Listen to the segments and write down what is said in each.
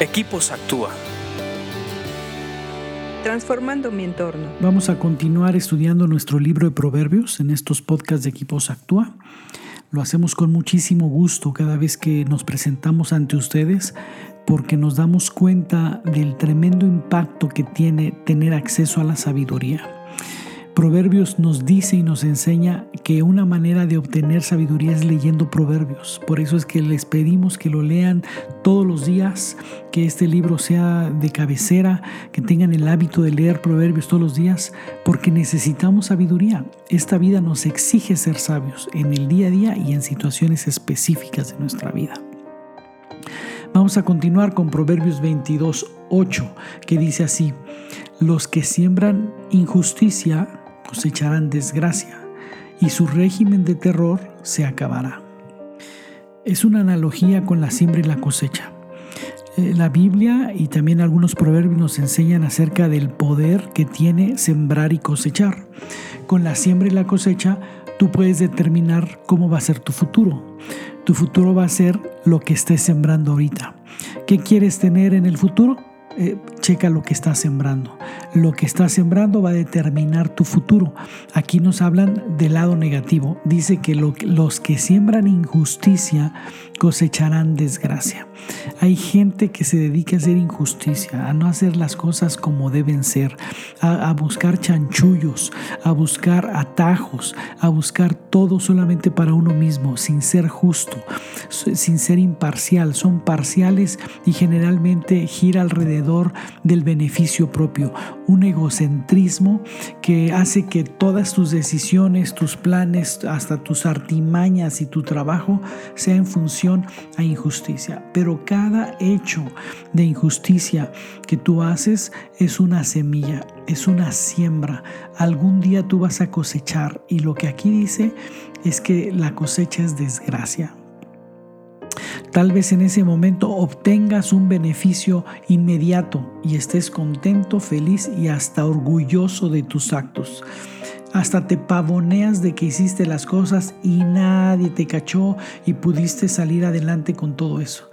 Equipos Actúa. Transformando mi entorno. Vamos a continuar estudiando nuestro libro de proverbios en estos podcasts de Equipos Actúa. Lo hacemos con muchísimo gusto cada vez que nos presentamos ante ustedes porque nos damos cuenta del tremendo impacto que tiene tener acceso a la sabiduría. Proverbios nos dice y nos enseña que una manera de obtener sabiduría es leyendo proverbios. Por eso es que les pedimos que lo lean todos los días, que este libro sea de cabecera, que tengan el hábito de leer proverbios todos los días, porque necesitamos sabiduría. Esta vida nos exige ser sabios en el día a día y en situaciones específicas de nuestra vida. Vamos a continuar con Proverbios 22, 8, que dice así, los que siembran injusticia cosecharán desgracia y su régimen de terror se acabará. Es una analogía con la siembra y la cosecha. Eh, la Biblia y también algunos proverbios nos enseñan acerca del poder que tiene sembrar y cosechar. Con la siembra y la cosecha tú puedes determinar cómo va a ser tu futuro. Tu futuro va a ser lo que estés sembrando ahorita. ¿Qué quieres tener en el futuro? Eh, checa lo que estás sembrando. Lo que estás sembrando va a determinar tu futuro. Aquí nos hablan del lado negativo. Dice que los que siembran injusticia cosecharán desgracia. Hay gente que se dedica a hacer injusticia, a no hacer las cosas como deben ser, a, a buscar chanchullos, a buscar atajos, a buscar todo solamente para uno mismo, sin ser justo, sin ser imparcial. Son parciales y generalmente gira alrededor del beneficio propio, un egocentrismo que hace que todas tus decisiones, tus planes, hasta tus artimañas y tu trabajo sea en función a injusticia. Pero cada hecho de injusticia que tú haces es una semilla, es una siembra. Algún día tú vas a cosechar y lo que aquí dice es que la cosecha es desgracia. Tal vez en ese momento obtengas un beneficio inmediato y estés contento, feliz y hasta orgulloso de tus actos. Hasta te pavoneas de que hiciste las cosas y nadie te cachó y pudiste salir adelante con todo eso.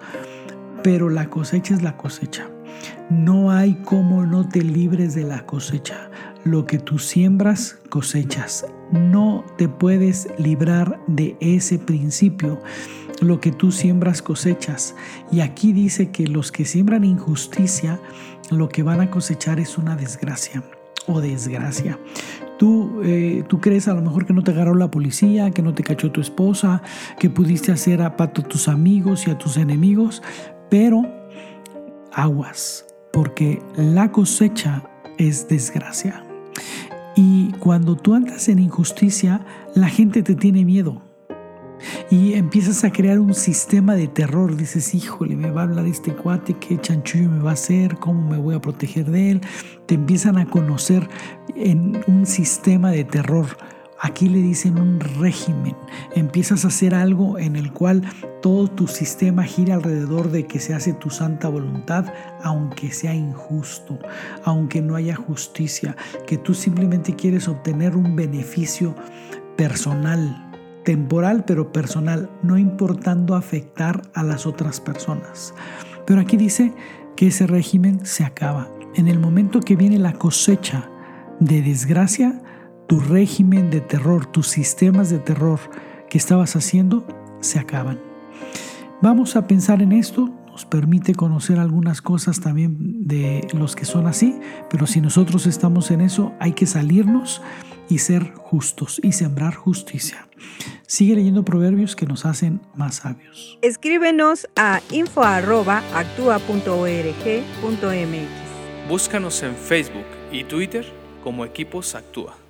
Pero la cosecha es la cosecha. No hay cómo no te libres de la cosecha. Lo que tú siembras, cosechas. No te puedes librar de ese principio lo que tú siembras cosechas. Y aquí dice que los que siembran injusticia, lo que van a cosechar es una desgracia o desgracia. Tú, eh, tú crees a lo mejor que no te agarró la policía, que no te cachó tu esposa, que pudiste hacer a pato a tus amigos y a tus enemigos, pero aguas, porque la cosecha es desgracia. Y cuando tú andas en injusticia, la gente te tiene miedo y empiezas a crear un sistema de terror. Dices, híjole, me va a hablar este cuate, qué chanchullo me va a hacer, cómo me voy a proteger de él. Te empiezan a conocer en un sistema de terror. Aquí le dicen un régimen. Empiezas a hacer algo en el cual todo tu sistema gira alrededor de que se hace tu santa voluntad, aunque sea injusto, aunque no haya justicia, que tú simplemente quieres obtener un beneficio personal, temporal pero personal, no importando afectar a las otras personas. Pero aquí dice que ese régimen se acaba. En el momento que viene la cosecha de desgracia, tu régimen de terror, tus sistemas de terror que estabas haciendo, se acaban. Vamos a pensar en esto, nos permite conocer algunas cosas también de los que son así, pero si nosotros estamos en eso, hay que salirnos y ser justos y sembrar justicia. Sigue leyendo proverbios que nos hacen más sabios. Escríbenos a info.actua.org.mx. Búscanos en Facebook y Twitter como Equipos Actúa.